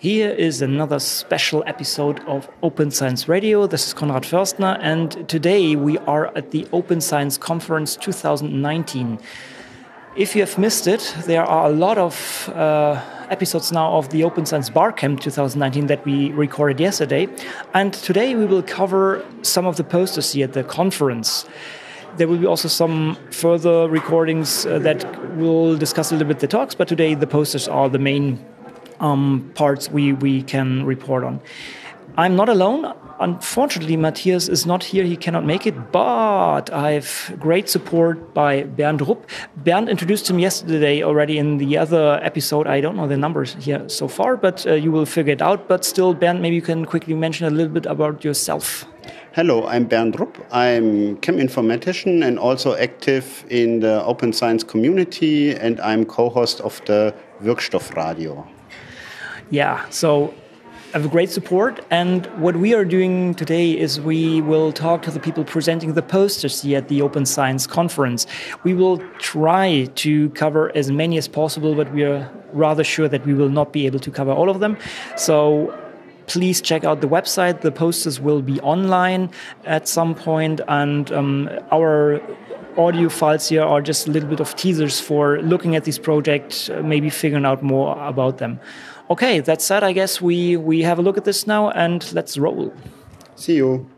Here is another special episode of Open Science Radio. This is Konrad Förstner, and today we are at the Open Science Conference 2019. If you have missed it, there are a lot of uh, episodes now of the Open Science Barcamp 2019 that we recorded yesterday, and today we will cover some of the posters here at the conference. There will be also some further recordings uh, that will discuss a little bit the talks, but today the posters are the main um, parts we, we can report on. I'm not alone. Unfortunately, Matthias is not here. He cannot make it, but I have great support by Bernd Rupp. Bernd introduced him yesterday already in the other episode. I don't know the numbers here so far, but uh, you will figure it out. But still, Bernd, maybe you can quickly mention a little bit about yourself. Hello, I'm Bernd Rupp. I'm cheminformatician and also active in the open science community, and I'm co-host of the Wirkstoffradio. Yeah, so have a great support. And what we are doing today is we will talk to the people presenting the posters here at the Open Science Conference. We will try to cover as many as possible, but we are rather sure that we will not be able to cover all of them. So please check out the website. The posters will be online at some point, and um, our audio files here are just a little bit of teasers for looking at these projects, maybe figuring out more about them. Okay, that said, I guess we, we have a look at this now and let's roll. See you.